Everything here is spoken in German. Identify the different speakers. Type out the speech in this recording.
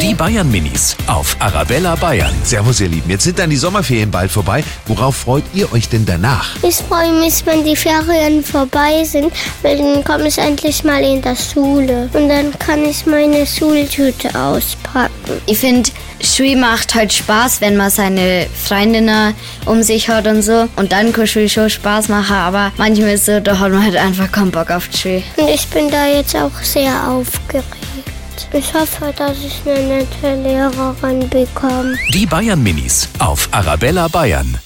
Speaker 1: Die Bayern Minis auf Arabella Bayern.
Speaker 2: Servus, ihr Lieben. Jetzt sind dann die Sommerferien bald vorbei. Worauf freut ihr euch denn danach?
Speaker 3: Ich freue mich, wenn die Ferien vorbei sind, weil dann komme ich endlich mal in der Schule. Und dann kann ich meine Schultüte auspacken.
Speaker 4: Ich finde, Schule macht halt Spaß, wenn man seine Freundinnen um sich hat und so. Und dann kann Schule schon Spaß machen, aber manchmal ist es so, da hat man halt einfach keinen Bock auf die Schule.
Speaker 3: Und ich bin da jetzt auch sehr aufgeregt. Ich hoffe, dass ich eine nette Lehrerin bekomme.
Speaker 1: Die Bayern Minis auf Arabella Bayern.